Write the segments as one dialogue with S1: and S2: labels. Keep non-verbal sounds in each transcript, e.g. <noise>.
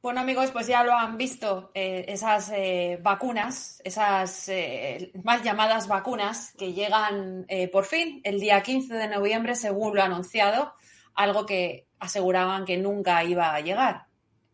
S1: Bueno amigos, pues ya lo han visto, eh, esas eh, vacunas, esas eh, más llamadas vacunas que llegan por fin el día 15 de noviembre, según lo anunciado, algo que aseguraban que nunca iba a llegar,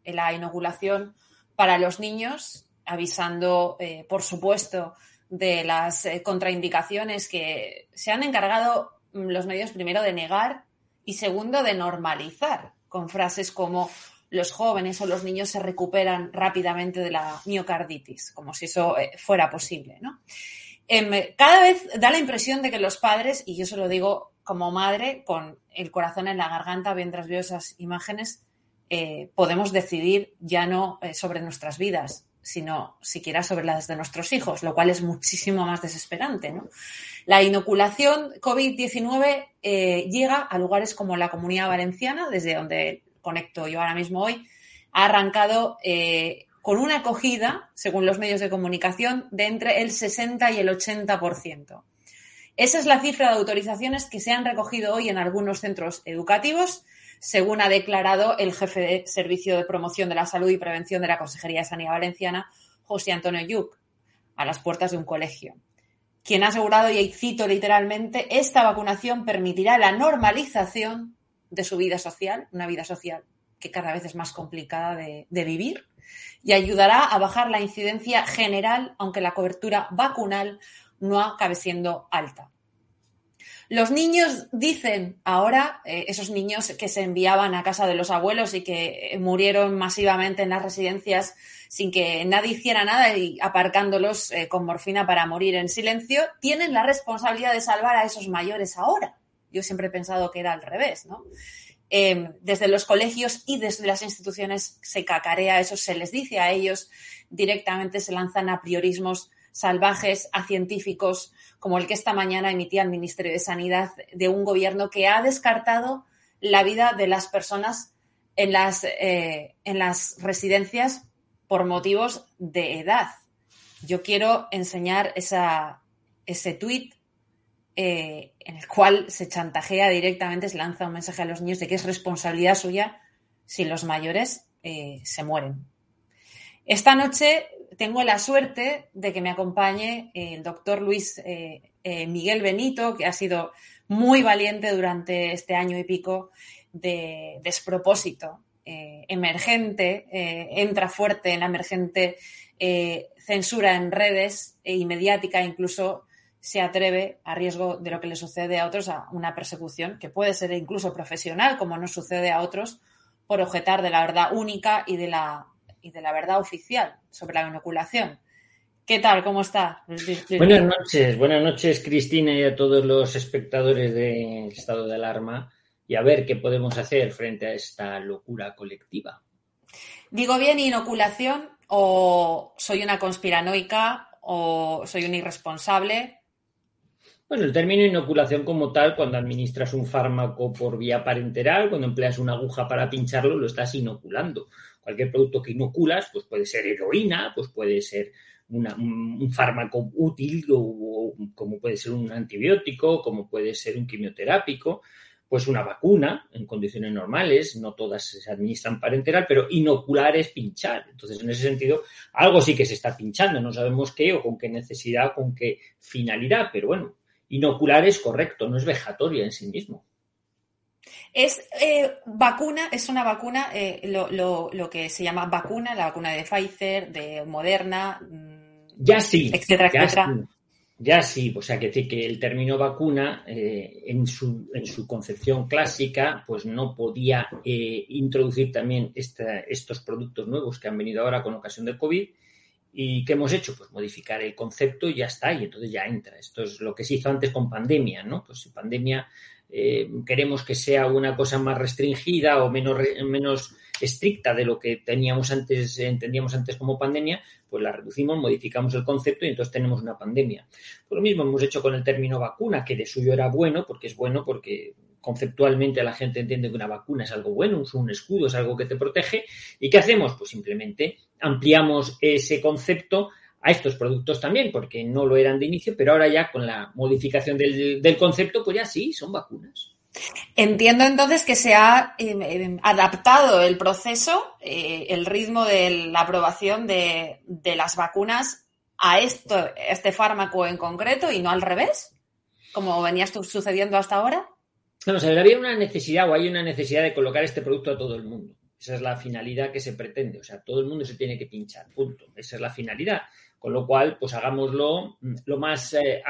S1: la inoculación para los niños, avisando, por supuesto, de las contraindicaciones que se han encargado mm, los medios primero de negar y segundo de normalizar, con frases como los jóvenes o los niños se recuperan rápidamente de la miocarditis, como si eso eh, fuera posible. ¿no? Em, cada vez da la impresión de que los padres, y yo se lo digo como madre, con el corazón en la garganta mientras veo esas imágenes, eh, podemos decidir ya no eh, sobre nuestras vidas, sino siquiera sobre las de nuestros hijos, lo cual es muchísimo más desesperante. La inoculación COVID-19 llega a lugares como la Comunidad Valenciana, desde donde conecto yo ahora mismo hoy, ha arrancado eh, con una acogida, según los medios de comunicación, de entre el 60 y el 80%. Esa es la cifra de autorizaciones que se han recogido hoy en algunos centros educativos, según ha declarado el jefe de Servicio de Promoción de la Salud y Prevención de la Consejería de Sanidad Valenciana, José Antonio Yuc, a las puertas de un colegio quien ha asegurado, y cito literalmente, esta vacunación permitirá la normalización de su vida social, una vida social que cada vez es más complicada de, vivir y ayudará a bajar la incidencia general, aunque la cobertura vacunal no acabe siendo alta. Los niños dicen ahora, eh, esos niños que se enviaban a casa de los abuelos y que murieron masivamente en las residencias sin que nadie hiciera nada y aparcándolos eh, con morfina para morir en silencio, tienen la responsabilidad de salvar a esos mayores ahora. Yo siempre he pensado que era al revés, ¿no? Em, desde los colegios y desde las instituciones se cacarea eso, se les dice a ellos directamente, se lanzan a priorismos salvajes, a científicos, como el que esta mañana emitía el Ministerio de Sanidad de un gobierno que ha descartado la vida de las personas en las, eh, en las residencias por motivos de edad. Yo quiero enseñar ese tuit eh, en el cual se chantajea directamente, se lanza un mensaje a los niños de que es responsabilidad suya si los mayores eh, se mueren. Esta noche tengo la suerte de que me acompañe el doctor Luis eh, Miguel Benito, que ha sido muy valiente durante este año y pico de despropósito emergente, entra fuerte en la emergente censura en redes y mediática, incluso se atreve, a riesgo de lo que le sucede a otros, a una persecución que puede ser incluso profesional, como nos sucede a otros, por objetar de la verdad única y de la, y de la verdad oficial sobre la inoculación. ¿Qué tal? ¿Cómo está?
S2: Buenas noches, buenas noches Cristina y a todos los espectadores del estado de alarma y a ver qué podemos hacer frente a esta locura colectiva.
S1: Digo bien inoculación o soy una conspiranoica o soy un irresponsable
S2: bueno, el término inoculación como tal, cuando administras un fármaco por vía parenteral, cuando empleas una aguja para pincharlo, lo estás inoculando. Cualquier producto que inoculas, pues puede ser heroína, pues puede ser un, fármaco útil, o, como puede ser un antibiótico, como puede ser un quimioterápico, pues una vacuna en condiciones normales, no todas se administran parenteral, pero inocular es pinchar. Entonces, en ese sentido, algo sí que se está pinchando, no sabemos qué o con qué necesidad, con qué finalidad, pero bueno, inocular es correcto, no es vejatoria en sí mismo.
S1: Es eh, vacuna, es una vacuna, eh, lo, que se llama vacuna, la vacuna de Pfizer, de Moderna,
S2: mm, ya sí, etcétera, ya etcétera. Sí, ya sí, o sea que decir que el término vacuna eh, en, su, en su concepción clásica, pues no podía introducir también estos productos nuevos que han venido ahora con ocasión del COVID ¿Y qué hemos hecho? Pues modificar el concepto y ya está, y entonces ya entra. Esto es lo que se hizo antes con pandemia, ¿no? Pues si pandemia eh, queremos que sea una cosa más restringida o menos, menos estricta de lo que teníamos antes, entendíamos antes como pandemia, pues la reducimos, modificamos el concepto y entonces tenemos una pandemia. Pues lo mismo hemos hecho con el término vacuna, que de suyo era bueno, porque es bueno, porque conceptualmente la gente entiende que una vacuna es algo bueno, un escudo, es algo que te protege. ¿Y qué hacemos? Pues simplemente ampliamos ese concepto a estos productos también, porque no lo eran de inicio, pero ahora ya con la modificación del, concepto, pues ya sí, son vacunas.
S1: Entiendo entonces que se ha em, em, adaptado el proceso, eh, el ritmo de la aprobación de, las vacunas a esto, este fármaco en concreto y no al revés, como venía sucediendo hasta ahora.
S2: Vamos a ver, había una necesidad o hay una necesidad de colocar este producto a todo el mundo. Esa es la finalidad que se pretende. O sea, todo el mundo se tiene que pinchar, punto. Esa es la finalidad. Con lo cual, pues hagámoslo mm, lo más eh,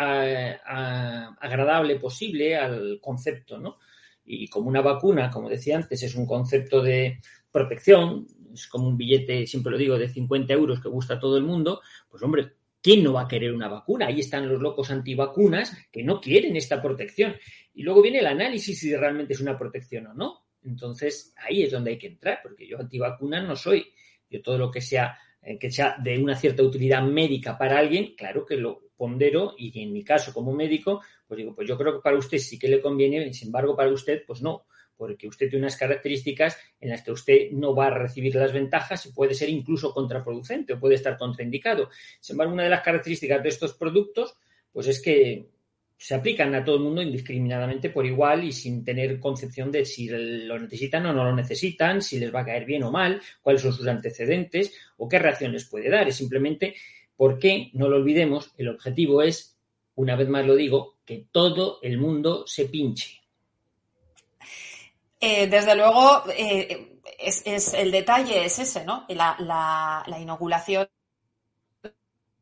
S2: agradable posible al concepto, ¿no? Y como una vacuna, como decía antes, es un concepto de protección, es como un billete, siempre lo digo, de 50 euros que gusta a todo el mundo, pues hombre, ¿quién no va a querer una vacuna? Ahí están los locos antivacunas que no quieren esta protección. Y luego viene el análisis si realmente es una protección o no. Entonces, ahí es donde hay que entrar, porque yo antivacuna no soy. Yo todo lo que sea eh, que sea de una cierta utilidad médica para alguien, claro que lo pondero y en mi caso como médico, pues digo, pues yo creo que para usted sí que le conviene, sin embargo para usted, pues no, porque usted tiene unas características en las que usted no va a recibir las ventajas y puede ser incluso contraproducente o puede estar contraindicado. Sin embargo, una de las características de estos productos, pues es que se aplican a todo el mundo indiscriminadamente por igual y sin tener concepción de si lo necesitan o no lo necesitan, si les va a caer bien o mal, cuáles son sus antecedentes o qué reacciones puede dar. Es simplemente porque, no lo olvidemos, el objetivo es, una vez más lo digo, que todo el mundo se pinche.
S1: Eh, desde luego, eh, es, el detalle es ese, ¿no? La, la inoculación,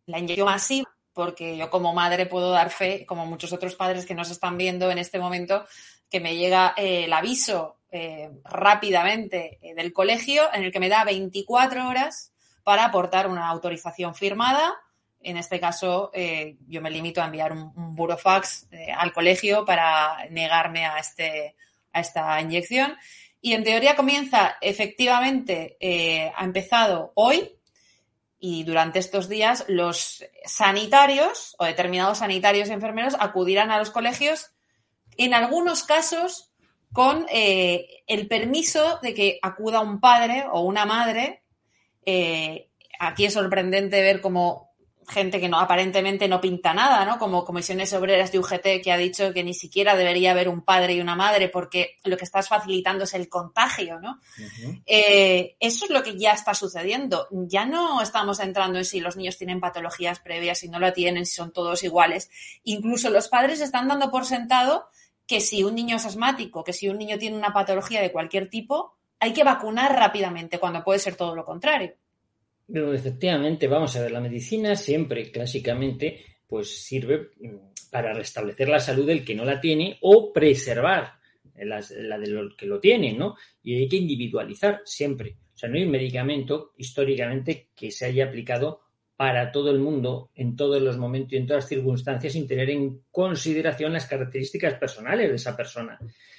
S1: la inyección masiva porque yo como madre puedo dar fe, como muchos otros padres que nos están viendo en este momento, que me llega eh, el aviso rápidamente del colegio en el que me da 24 horas para aportar una autorización firmada. En este caso, yo me limito a enviar un, un burofax al colegio para negarme a, este, a esta inyección. Y en teoría comienza efectivamente, ha empezado hoy, y durante estos días los sanitarios o determinados sanitarios y enfermeros acudirán a los colegios, en algunos casos con eh, el permiso de que acuda un padre o una madre. Eh, aquí es sorprendente ver cómo gente que no aparentemente no pinta nada, ¿no? Como comisiones obreras de UGT que ha dicho que ni siquiera debería haber un padre y una madre porque lo que estás facilitando es el contagio, ¿no? Eh, eso es lo que ya está sucediendo. Ya no estamos entrando en si los niños tienen patologías previas, si no la tienen, si son todos iguales. Incluso los padres están dando por sentado que si un niño es asmático, que si un niño tiene una patología de cualquier tipo, hay que vacunar rápidamente, cuando puede ser todo lo contrario.
S2: Pero efectivamente, vamos a ver, la medicina siempre, clásicamente, pues sirve mm, para restablecer la salud del que no la tiene o preservar la, la de que lo tiene, ¿no? Y hay que individualizar siempre. O sea, no hay un medicamento históricamente que se haya aplicado para todo el mundo en todos los momentos y en todas las circunstancias sin tener en consideración las características personales de esa persona.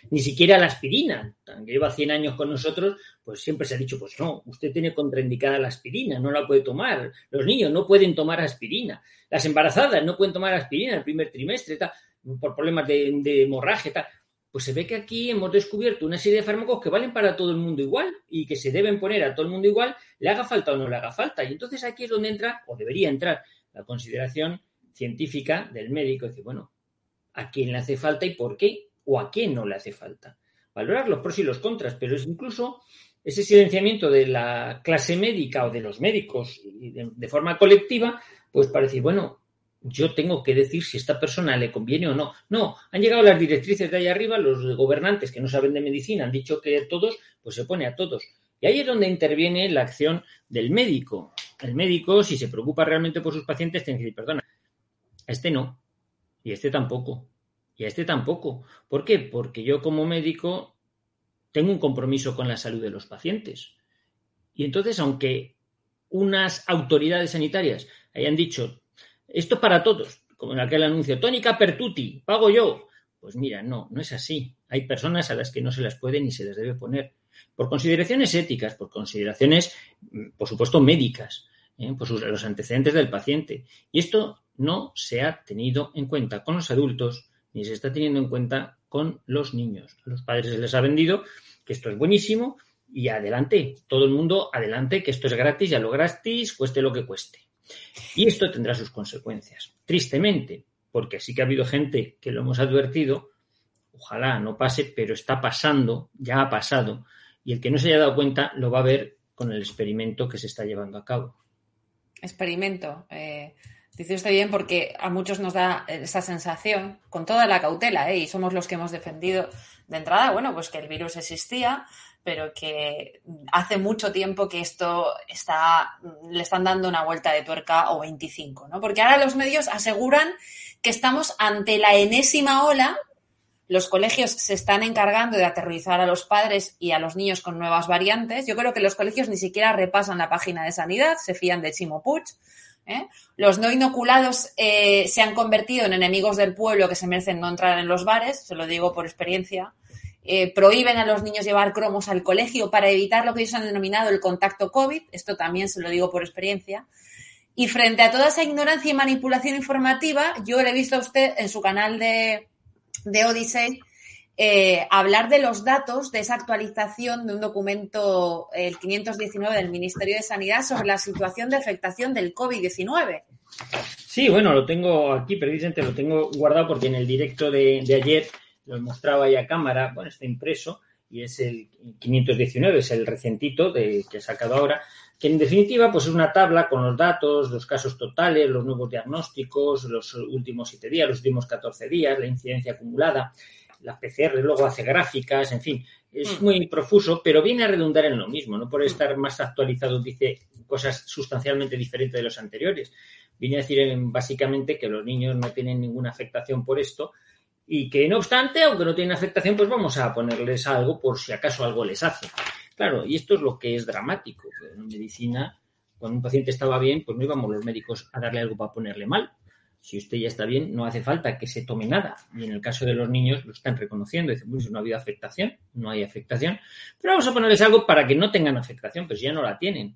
S2: Ni siquiera la aspirina, que lleva 100 años con nosotros, pues siempre se ha dicho, pues no, usted tiene contraindicada la aspirina, no la puede tomar. Los niños no pueden tomar aspirina. Las embarazadas no pueden tomar aspirina el primer trimestre, por problemas de, de hemorragia. Tal pues se ve que aquí hemos descubierto una serie de fármacos que valen para todo el mundo igual y que se deben poner a todo el mundo igual, le haga falta o no le haga falta. Y entonces aquí es donde entra, o debería entrar, la consideración científica del médico. Decir, bueno, ¿a quién le hace falta y por qué? ¿O a quién no le hace falta? Valorar los pros y los contras, pero es incluso ese silenciamiento de la clase médica o de los médicos de, forma colectiva, pues para decir, bueno, yo tengo que decir si esta persona le conviene o no. No, han llegado las directrices de ahí arriba, los gobernantes que no saben de medicina han dicho que a todos, pues se pone a todos. Y ahí es donde interviene la acción del médico. El médico, si se preocupa realmente por sus pacientes, tiene que decir, perdona, a este no, y a este tampoco, y a este tampoco. ¿Por qué? Porque yo como médico tengo un compromiso con la salud de los pacientes. Y entonces, aunque unas autoridades sanitarias hayan dicho esto es para todos, como en aquel anuncio, tónica pertuti, pago yo. Pues mira, no, no es así. Hay personas a las que no se las puede ni se les debe poner. Por consideraciones éticas, por consideraciones, mm, por supuesto, médicas, ¿eh? por los antecedentes del paciente. Y esto no se ha tenido en cuenta con los adultos ni se está teniendo en cuenta con los niños. A los padres se les ha vendido que esto es buenísimo y adelante, todo el mundo adelante, que esto es gratis, ya lo gratis, cueste lo que cueste. Y esto tendrá sus consecuencias. Tristemente, porque sí que ha habido gente que lo hemos advertido, ojalá no pase, pero está pasando, ya ha pasado, y el que no se haya dado cuenta lo va a ver con el experimento que se está llevando a cabo.
S1: Experimento. Eh, dice usted bien porque a muchos nos da esa sensación, con toda la cautela, ¿eh? y somos los que hemos defendido de entrada, bueno, pues que el virus existía, pero que hace mucho tiempo que esto está, le están dando una vuelta de tuerca o 25, ¿no? Porque ahora los medios aseguran que estamos ante la enésima ola. Los colegios se están encargando de aterrorizar a los padres y a los niños con nuevas variantes. Yo creo que los colegios ni siquiera repasan la página de sanidad, se fían de Chimo. ¿eh? Los no inoculados eh, se han convertido en enemigos del pueblo que se merecen no entrar en los bares, se lo digo por experiencia. Eh, prohíben a los niños llevar cromos al colegio para evitar lo que ellos han denominado el contacto COVID. Esto también se lo digo por experiencia. Y frente a toda esa ignorancia y manipulación informativa, yo le he visto a usted en su canal de, de Odyssey eh, hablar de los datos de esa actualización de un documento, el 519 del Ministerio de Sanidad, sobre la situación de afectación del COVID-19.
S2: Sí, bueno, lo tengo aquí, precisamente lo tengo guardado porque en el directo de, de ayer lo mostraba ya a cámara, bueno, está impreso y es el 519, es el recentito de, que he sacado ahora, que en definitiva pues es una tabla con los datos, los casos totales, los nuevos diagnósticos, los últimos siete días, los últimos 14 días, la incidencia acumulada, la PCR luego hace gráficas, en fin, es mm. muy profuso, pero viene a redundar en lo mismo, no por estar más actualizado dice cosas sustancialmente diferentes de los anteriores. Viene a decir básicamente que los niños no tienen ninguna afectación por esto, y que no obstante, aunque no tienen afectación, pues vamos a ponerles algo por si acaso algo les hace. Claro, y esto es lo que es dramático. En medicina, cuando un paciente estaba bien, pues no íbamos los médicos a darle algo para ponerle mal. Si usted ya está bien, no hace falta que se tome nada. Y en el caso de los niños lo están reconociendo. Dicen, pues no ha habido afectación, no hay afectación. Pero vamos a ponerles algo para que no tengan afectación, pues ya no la tienen.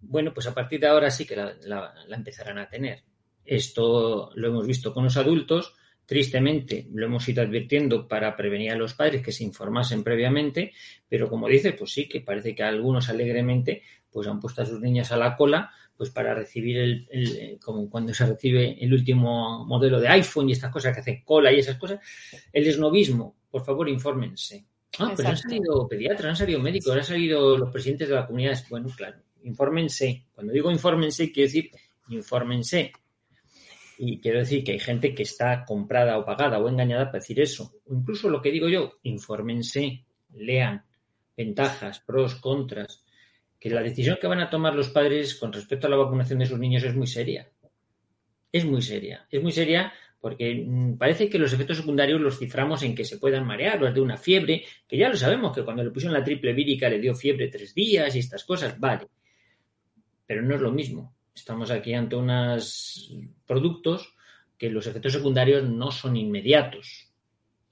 S2: Bueno, pues a partir de ahora sí que la empezarán a tener. Esto lo hemos visto con los adultos Tristemente, lo hemos ido advirtiendo para prevenir a los padres que se informasen previamente, pero como dice, pues sí, que parece que algunos alegremente pues han puesto a sus niñas a la cola pues para recibir el, como cuando se recibe el último modelo de iPhone y estas cosas que hacen cola y esas cosas, el esnovismo, por favor, infórmense. Ah, pero han salido pediatras, han salido médicos, han salido los presidentes de la comunidad. Bueno, claro, infórmense. Cuando digo infórmense, quiero decir infórmense. Y quiero decir que hay gente que está comprada o pagada o engañada para decir eso. O incluso lo que digo yo, infórmense, lean ventajas, pros, contras. Que la decisión que van a tomar los padres con respecto a la vacunación de sus niños es muy seria. Es muy seria. Es muy seria porque mm, parece que los efectos secundarios los ciframos en que se puedan marear, los de una fiebre, que ya lo sabemos, que cuando le pusieron la triple vírica le dio fiebre tres días y estas cosas, vale. Pero no es lo mismo. Estamos aquí ante unos productos que los efectos secundarios no son inmediatos.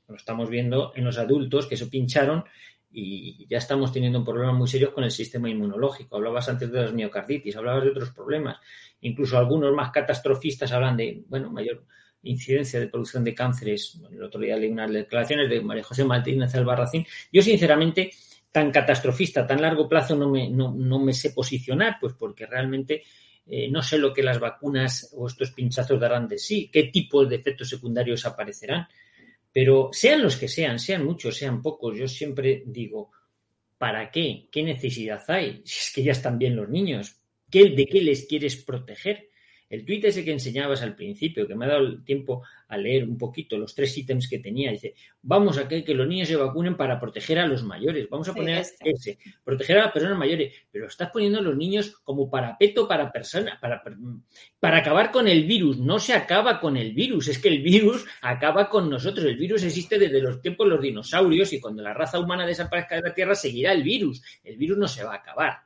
S2: Lo estamos viendo en los adultos que se pincharon y ya estamos teniendo problemas muy serios con el sistema inmunológico. Hablabas antes de las miocarditis, hablabas de otros problemas. Incluso algunos más catastrofistas hablan de, bueno, mayor incidencia de producción de cánceres. el otro día leí unas declaraciones de María José Martínez Albarracín. Yo, sinceramente, tan catastrofista, tan largo plazo, no me, no, no me sé posicionar, pues porque realmente eh, no sé lo que las vacunas o estos pinchazos darán de sí, qué tipo de efectos secundarios aparecerán, pero sean los que sean, sean muchos, sean pocos, yo siempre digo, ¿para qué? ¿Qué necesidad hay? <laughs> Si es que ya están bien los niños, ¿de qué les quieres proteger? El tuit ese que enseñabas al principio, que me ha dado el tiempo a leer un poquito los tres ítems que tenía, dice, vamos a que, que los niños se vacunen para proteger a los mayores. Vamos a poner ese, proteger a las personas mayores. Pero estás poniendo a los niños como parapeto para personas, para, para acabar con el virus. No se acaba con el virus, es que el virus acaba con nosotros. El virus existe desde los tiempos de los dinosaurios y cuando la raza humana desaparezca de la Tierra seguirá el virus. El virus no se va a acabar.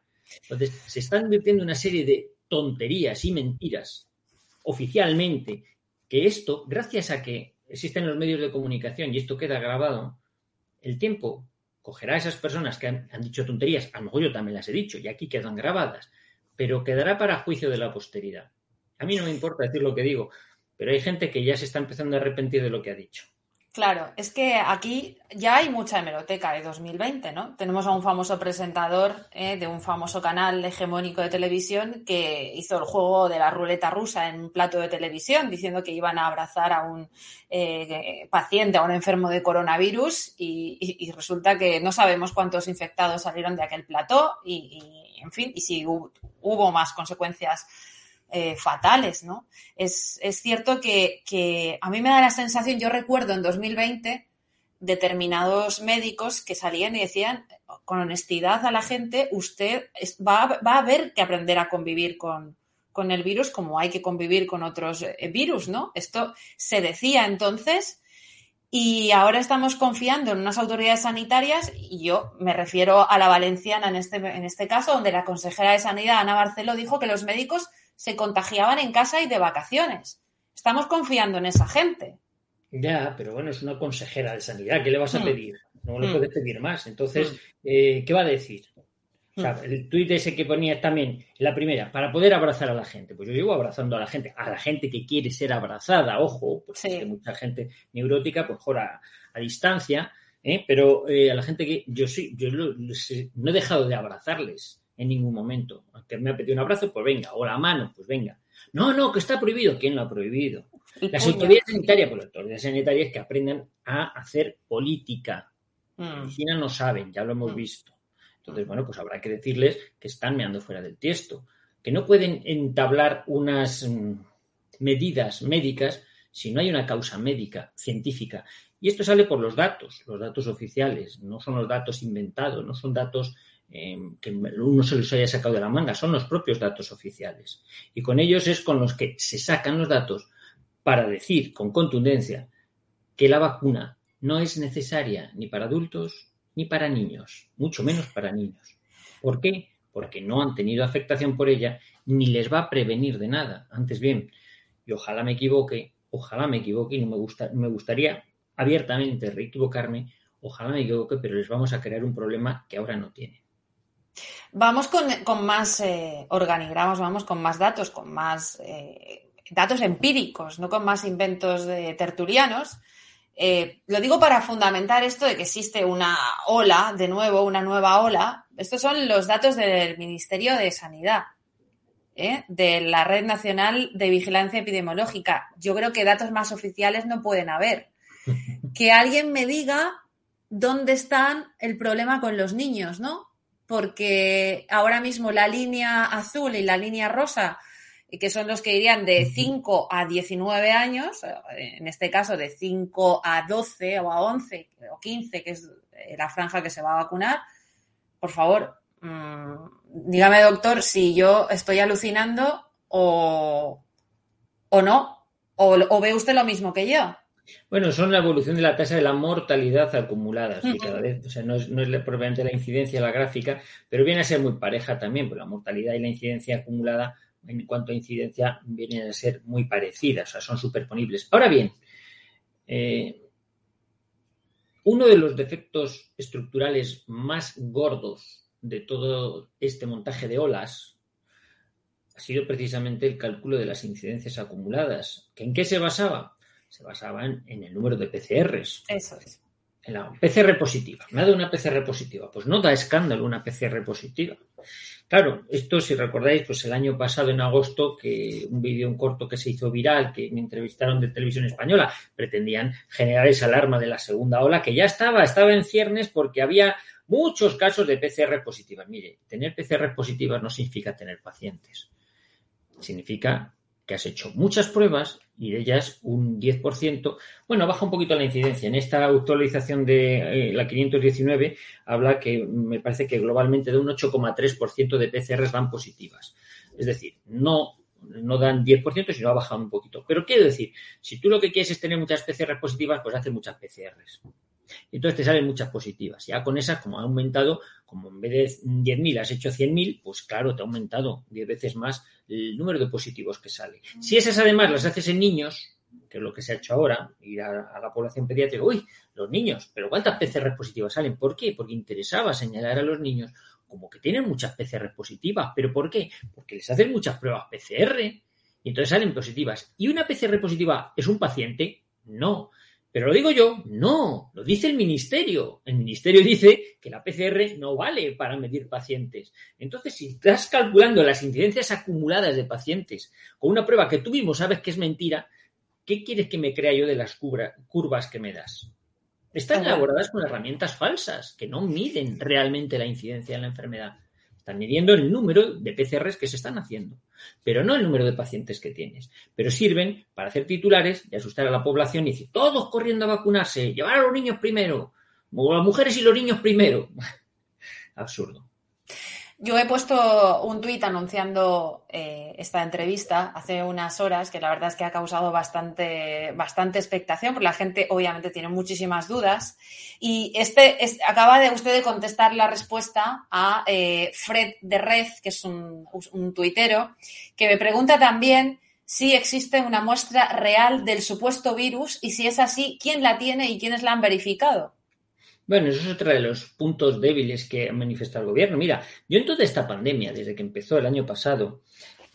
S2: Entonces, se están virtiendo una serie de tonterías y mentiras oficialmente que esto, gracias a que existen los medios de comunicación y esto queda grabado, el tiempo cogerá a esas personas que han, dicho tonterías, a lo mejor yo también las he dicho y aquí quedan grabadas, pero quedará para juicio de la posteridad. A mí no me importa decir lo que digo, pero hay gente que ya se está empezando a arrepentir de lo que ha dicho.
S1: Claro, es que aquí ya hay mucha hemeroteca de 2020, ¿no? Tenemos a un famoso presentador eh, de un famoso canal hegemónico de televisión que hizo el juego de la ruleta rusa en un plato de televisión diciendo que iban a abrazar a un eh, paciente, a un enfermo de coronavirus y, resulta que no sabemos cuántos infectados salieron de aquel plató y, en fin, y si hubo más consecuencias eh, fatales, ¿no? Es, cierto que, a mí me da la sensación, yo recuerdo en 2020 determinados médicos que salían y decían con honestidad a la gente, usted va, a haber que aprender a convivir con, con el virus como hay que convivir con otros eh, virus, ¿no? Esto se decía entonces y ahora estamos confiando en unas autoridades sanitarias y yo me refiero a la valenciana en este, en este caso, donde la consejera de Sanidad, Ana Barceló, dijo que los médicos se contagiaban en casa y de vacaciones. Estamos confiando en esa gente.
S2: Ya, pero bueno, es una consejera de sanidad. ¿Qué le vas a hmm. pedir? No le hmm. puedes pedir más. Entonces, hmm. eh, ¿qué va a decir? O sea, el tuit ese que ponía también, la primera, para poder abrazar a la gente. Pues yo llevo abrazando a la gente, a la gente que quiere ser abrazada, ojo, porque hay mucha gente neurótica, pues mejor a, distancia, ¿eh? pero eh, a la gente que yo sí, yo no he dejado de abrazarles en ningún momento. Que me ha pedido un abrazo, pues venga, o la mano, pues venga. No, no, que está prohibido. ¿Quién lo ha prohibido? Las autoridades sanitarias, pues las autoridades sanitarias que aprendan a hacer política. Mm. Medicina no saben, ya lo hemos mm. visto. Entonces, bueno, pues habrá que decirles que están meando fuera del tiesto, que no pueden entablar unas mm, medidas médicas si no hay una causa médica, científica. Y esto sale por los datos, los datos oficiales, no son los datos inventados, no son datos Em, que uno se los haya sacado de la manga, son los propios datos oficiales. Y con ellos es con los que se sacan los datos para decir con contundencia que la vacuna no es necesaria ni para adultos ni para niños, mucho menos para niños. ¿Por qué? Porque no han tenido afectación por ella ni les va a prevenir de nada. Antes bien, y ojalá me equivoque, ojalá me equivoque y no me, gusta, me gustaría abiertamente equivocarme, ojalá me equivoque, pero les vamos a crear un problema que ahora no tienen.
S1: Vamos con, más eh, organigramas, vamos con más datos, con más eh, datos empíricos, no con más inventos de tertulianos. Eh, lo digo para fundamentar esto de que existe una ola, de nuevo, una nueva ola. Estos son los datos del Ministerio de Sanidad, de la Red Nacional de Vigilancia Epidemiológica. Yo creo que datos más oficiales no pueden haber. <laughs> Que alguien me diga dónde está el problema con los niños, ¿no? Porque ahora mismo la línea azul y la línea rosa, que son los que irían de 5 a 19 años, eh, en este caso de 5 a 12 o a 11 o 15, que es eh, la franja que se va a vacunar, por favor, mm, dígame doctor si yo estoy alucinando o, o no, o, o ve usted lo mismo que yo.
S2: Bueno, son la evolución de la tasa de la mortalidad acumulada, cada vez, o sea, no es, no es propiamente la incidencia la gráfica, pero viene a ser muy pareja también, porque la mortalidad y la incidencia acumulada en cuanto a incidencia vienen a ser muy parecidas, o sea, son superponibles. Ahora bien, eh, uno de los defectos estructurales más gordos de todo este montaje de olas ha sido precisamente el cálculo de las incidencias acumuladas. ¿En qué se basaba? Se basaban en el número de PCRs.
S1: Eso es.
S2: En la PCR positiva. Me ha dado una PCR positiva. Pues no da escándalo una PCR positiva. Claro, esto si recordáis, pues el año pasado en agosto, que un vídeo, un corto que se hizo viral, que me entrevistaron de televisión española, pretendían generar esa alarma de la segunda ola, que ya estaba, estaba en ciernes porque había muchos casos de PCR positivas. Mire, tener PCR positivas no significa tener pacientes. Significa que has hecho muchas pruebas y de ellas un 10%, bueno, baja un poquito la incidencia. En esta actualización de eh, la 519 habla que me parece que globalmente de un 8,3% de PCRs dan positivas. Es decir, no, no dan 10%, sino ha bajado un poquito. Pero quiero decir, si tú lo que quieres es tener muchas PCRs positivas, pues hace muchas PCRs. Entonces te salen muchas positivas. Ya con esas, como ha aumentado, como en vez de 10.000 has hecho 100.000, pues claro, te ha aumentado 10 veces más el número de positivos que sale. Si esas además las haces en niños, que es lo que se ha hecho ahora, ir a, la población pediátrica, uy, los niños, pero ¿cuántas PCR positivas salen? ¿Por qué? Porque interesaba señalar a los niños como que tienen muchas PCR positivas. ¿Pero por qué? Porque les hacen muchas pruebas PCR y entonces salen positivas. ¿Y una PCR positiva es un paciente? No Pero lo digo yo, no, lo dice el ministerio. El ministerio dice que la PCR no vale para medir pacientes. Entonces, si estás calculando las incidencias acumuladas de pacientes con una prueba que tú mismo sabes que es mentira, ¿qué quieres que me crea yo de las curvas que me das? Están elaboradas con herramientas falsas que no miden realmente la incidencia de la enfermedad. Están midiendo el número de PCRs que se están haciendo, pero no el número de pacientes que tienes. Pero sirven para hacer titulares y asustar a la población y decir, todos corriendo a vacunarse, llevar a los niños primero, o las mujeres y los niños primero. <laughs> Absurdo.
S1: Yo he puesto un tuit anunciando eh, esta entrevista hace unas horas, que la verdad es que ha causado bastante, bastante expectación, porque la gente obviamente tiene muchísimas dudas. Y este acaba de usted de contestar la respuesta a eh, Fred de Red, que es un, un tuitero, que me pregunta también si existe una muestra real del supuesto virus y si es así, quién la tiene y quiénes la han verificado.
S2: Bueno, eso es otro de los puntos débiles que ha manifestado el gobierno. Mira, yo en toda esta pandemia, desde que empezó el año pasado,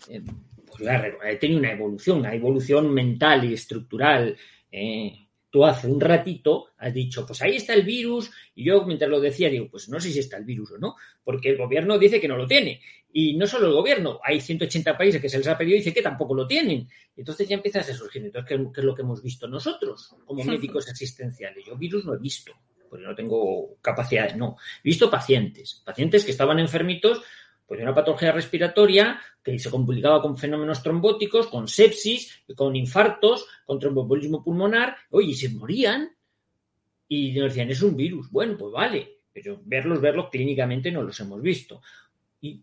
S2: eh, pues he tenido una evolución, una evolución mental y estructural. Eh, tú hace un ratito has dicho, pues ahí está el virus, y yo mientras lo decía digo, pues no sé si está el virus o no, porque el gobierno dice que no lo tiene. Y no solo el gobierno, hay 180 países que se les ha pedido y dice que tampoco lo tienen. Entonces ya empiezas a surgir. Entonces, ¿qué, es lo que hemos visto nosotros como médicos asistenciales? Yo virus no he visto porque no tengo capacidad, no. He visto pacientes, pacientes que estaban enfermitos pues de una patología respiratoria que se complicaba con fenómenos trombóticos, con sepsis, con infartos, con tromboembolismo pulmonar, oye, y se morían y nos decían, es un virus. Bueno, pues vale, pero verlos, verlos clínicamente no los hemos visto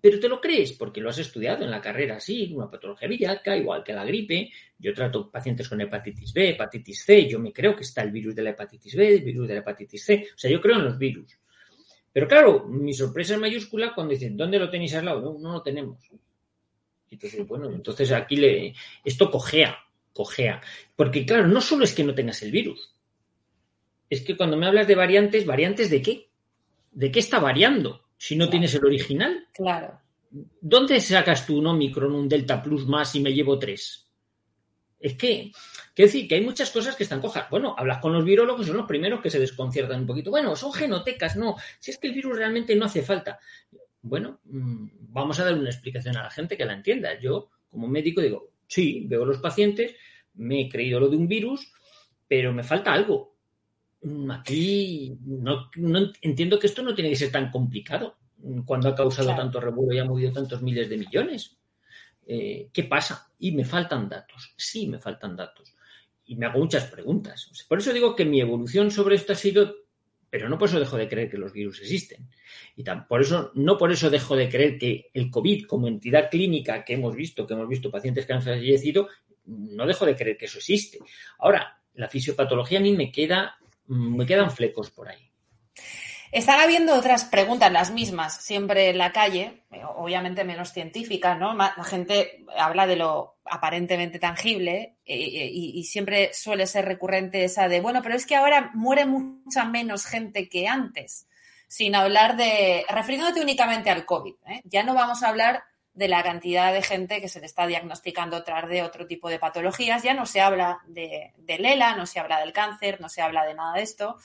S2: pero te lo crees porque lo has estudiado en la carrera, sí, una patología villaca, igual que la gripe. Yo trato pacientes con hepatitis B, hepatitis C, yo me creo que está el virus de la hepatitis B, el virus de la hepatitis C, o sea, yo creo en los virus. Pero claro, mi sorpresa es mayúscula cuando dicen, ¿dónde lo tenéis al lado? No, no lo tenemos. Entonces, bueno, entonces aquí le, esto cojea, cojea. Porque claro, no solo es que no tengas el virus, es que cuando me hablas de variantes, ¿variantes de qué? ¿De qué está variando? Si no tienes el original?
S1: Claro.
S2: ¿Dónde sacas tú un Omicron, un Delta Plus más y me llevo tres? Es que, quiero decir, que hay muchas cosas que están cojas. Bueno, hablas con los virólogos, son los primeros que se desconciertan un poquito. Bueno, son genotecas, no. Si es que el virus realmente no hace falta. Bueno, mm, vamos a dar una explicación a la gente que la entienda. Yo, como médico, digo, sí, veo los pacientes, me he creído lo de un virus, pero me falta algo. Mm, aquí no, entiendo que esto no tiene que ser tan complicado cuando ha causado tanto revuelo y ha movido tantos miles de millones. Eh, ¿Qué pasa? Y me faltan datos. Sí, me faltan datos. Y me hago muchas preguntas. Por eso digo que mi evolución sobre esto ha sido, pero no por eso dejo de creer que los virus existen. Y por eso, no por eso dejo de creer que el COVID como entidad clínica que hemos visto, que hemos visto pacientes que han fallecido, no dejo de creer que eso existe. Ahora, la fisiopatología a mí me queda me quedan flecos por ahí.
S1: Están habiendo otras preguntas, las mismas, siempre en la calle, obviamente menos científicas, ¿no? La gente habla de lo aparentemente tangible eh, eh, y, siempre suele ser recurrente esa de, bueno, pero es que ahora muere mucha menos gente que antes, sin hablar de, refiriéndote únicamente al COVID, ¿eh? ya no vamos a hablar de la cantidad de gente que se le está diagnosticando tras de otro tipo de patologías. Ya no se habla de, de, Lela, no se habla del cáncer, no se habla de nada de esto,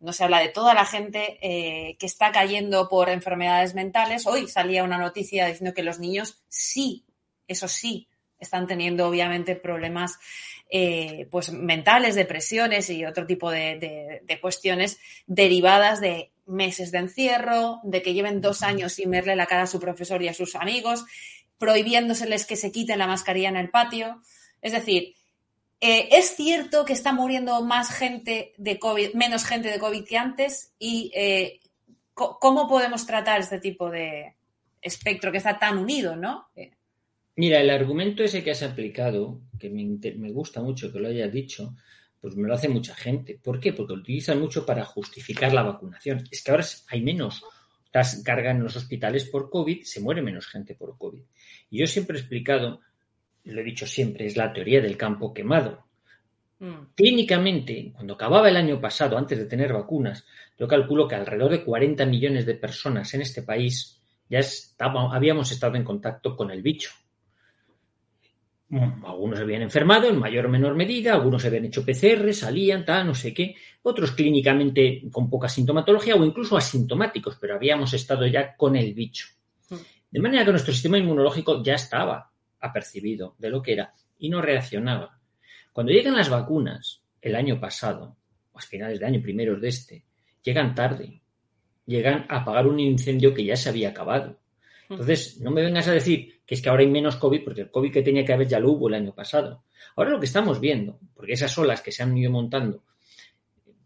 S1: no se habla de toda la gente eh, que está cayendo por enfermedades mentales. Hoy salía una noticia diciendo que los niños sí, eso sí, están teniendo obviamente problemas eh, pues mentales, depresiones y otro tipo de, de cuestiones derivadas de meses de encierro, de que lleven dos años sin verle la cara a su profesor y a sus amigos, prohibiéndoseles que se quiten la mascarilla en el patio. Es decir, eh, es cierto que está muriendo más gente de COVID, menos gente de COVID que antes, y eh, ¿cómo podemos tratar este tipo de espectro que está tan unido, no? Eh,
S2: Mira, el argumento ese que has aplicado, que me, me gusta mucho que lo hayas dicho, pues me lo hace mucha gente. ¿Por qué? Porque lo utilizan mucho para justificar la vacunación. Es que ahora hay menos carga en los hospitales por COVID, se muere menos gente por COVID. Y yo siempre he explicado, lo he dicho siempre, es la teoría del campo quemado. Mm. Clínicamente, cuando acababa el año pasado, antes de tener vacunas, yo calculo que alrededor de 40 millones de personas en este país ya habíamos estado en contacto con el bicho. Algunos habían enfermado en mayor o menor medida, algunos habían hecho PCR, salían, tal, no sé qué, otros clínicamente con poca sintomatología o incluso asintomáticos, pero habíamos estado ya con el bicho. Mm. De manera que nuestro sistema inmunológico ya estaba apercibido de lo que era y no reaccionaba. Cuando llegan las vacunas el año pasado, o a finales de año, primeros de este, llegan tarde, llegan a apagar un incendio que ya se había acabado. Mm. Entonces, no me vengas a decir que es que ahora hay menos COVID, porque el COVID que tenía que haber ya lo hubo el año pasado. Ahora lo que estamos viendo, porque esas olas que se han ido montando,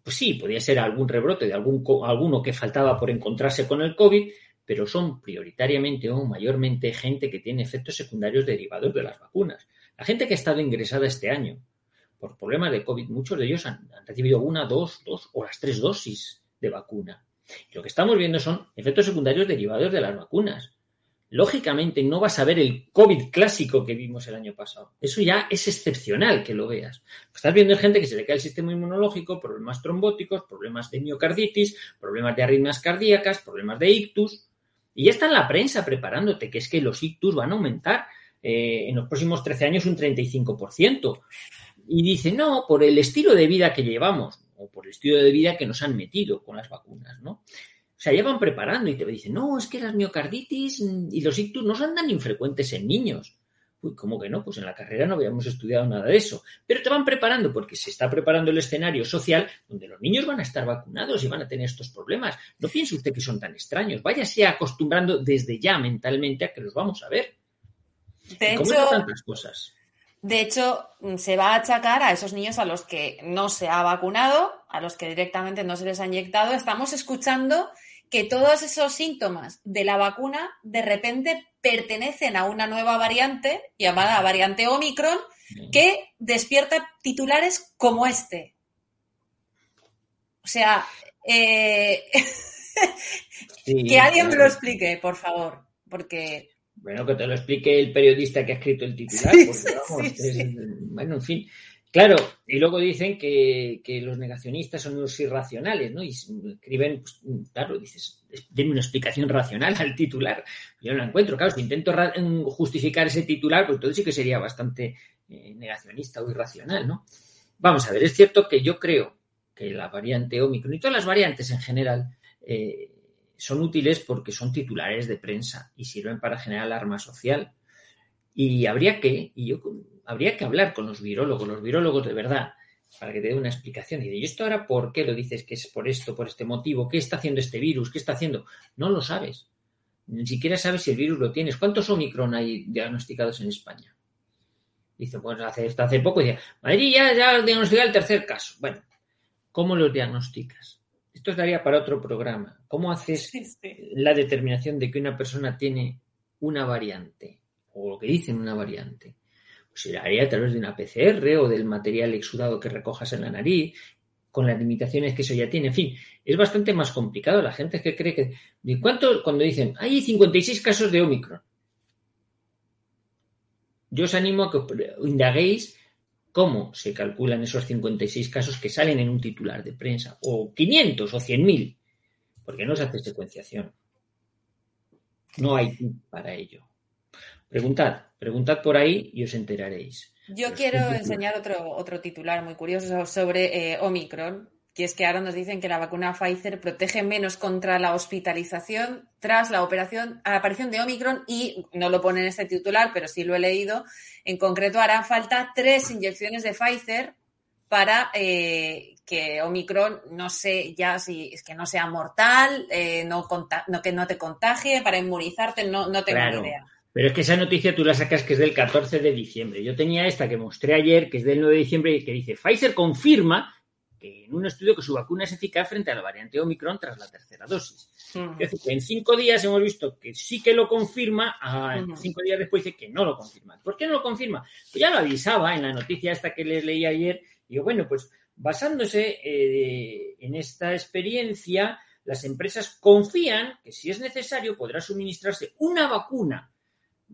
S2: pues sí, podría ser algún rebrote de algún, alguno que faltaba por encontrarse con el COVID, pero son prioritariamente o mayormente gente que tiene efectos secundarios derivados de las vacunas. La gente que ha estado ingresada este año por problemas de COVID, muchos de ellos han, han recibido una, dos, dos o las tres dosis de vacuna. Y lo que estamos viendo son efectos secundarios derivados de las vacunas lógicamente no vas a ver el COVID clásico que vimos el año pasado. Eso ya es excepcional que lo veas. Estás viendo gente que se le cae el sistema inmunológico, problemas trombóticos, problemas de miocarditis, problemas de arritmias cardíacas, problemas de ictus. Y ya está en la prensa preparándote que es que los ictus van a aumentar eh, en los próximos 13 años un 35%. Y dice, no, por el estilo de vida que llevamos o por el estilo de vida que nos han metido con las vacunas, ¿no? O sea, ya van preparando y te dicen, no, es que las miocarditis y los ictus no son tan infrecuentes en niños. Uy, ¿cómo que no? Pues en la carrera no habíamos estudiado nada de eso. Pero te van preparando porque se está preparando el escenario social donde los niños van a estar vacunados y van a tener estos problemas. No piense usted que son tan extraños. Váyase acostumbrando desde ya mentalmente a que los vamos a ver.
S1: De hecho, tantas cosas. De hecho, se va a achacar a esos niños a los que no se ha vacunado, a los que directamente no se les ha inyectado. Estamos escuchando que todos esos síntomas de la vacuna de repente pertenecen a una nueva variante llamada variante Omicron que despierta titulares como este. O sea, eh, <laughs> que alguien me lo explique, por favor, porque...
S2: Bueno, que te lo explique el periodista que ha escrito el titular, <laughs> bueno, en fin, Claro, y luego dicen que, los negacionistas son unos irracionales, ¿no? Y escriben, pues, claro, dices, denme una explicación racional al titular. Yo no la encuentro, claro, si intento justificar ese titular, pues entonces sí que sería bastante eh, negacionista o irracional, ¿no? Vamos a ver, es cierto que yo creo que la variante Omicron y todas las variantes en general eh, son útiles porque son titulares de prensa y sirven para generar alarma social. Y habría que, y yo habría que hablar con los virólogos, los virólogos de verdad, para que te dé una explicación. Y de, ¿y esto ahora por qué lo dices que es por esto, por este motivo? ¿Qué está haciendo este virus? ¿Qué está haciendo? No lo sabes. Ni siquiera sabes si el virus lo tienes. ¿Cuántos Omicron hay diagnosticados en España? Dice, pues hace, hace poco decía, Madrid ya, ya diagnosticado el tercer caso. Bueno, ¿cómo lo diagnosticas? Esto daría para otro programa. ¿Cómo haces la determinación de que una persona tiene una variante? O lo que dicen una variante se haría a través de una PCR o del material exudado que recojas en la nariz, con las limitaciones que eso ya tiene. En fin, es bastante más complicado. La gente que cree que... ¿Cuánto? Cuando dicen, hay 56 casos de Omicron. Yo os animo a que indaguéis cómo se calculan esos 56 casos que salen en un titular de prensa, o 500 o 100.000, porque no se hace secuenciación. No hay para ello. Preguntad, preguntad por ahí y os enteraréis.
S1: Yo quiero enseñar otro, otro titular muy curioso sobre eh, Omicron, que es que ahora nos dicen que la vacuna Pfizer protege menos contra la hospitalización tras la operación, la aparición de Omicron y no lo pone en este titular, pero sí lo he leído. En concreto, harán falta tres inyecciones de Pfizer para eh, que Omicron no sé ya si es que no sea mortal, eh, no, no, que no te contagie, para inmunizarte, no, no tengo ni idea.
S2: Pero es que esa noticia tú la sacas que es del 14 de diciembre. Yo tenía esta que mostré ayer, que es del 9 de diciembre, y que dice, Pfizer confirma que en un estudio que su vacuna es eficaz frente a la variante Omicron tras la tercera dosis. Es decir, que en cinco días hemos visto que sí que lo confirma, a cinco días después dice que no lo confirma. ¿Por qué no lo confirma? Pues ya lo avisaba en la noticia esta que les leí ayer. Digo, bueno, pues basándose eh, en esta experiencia, las empresas confían que si es necesario podrá suministrarse una vacuna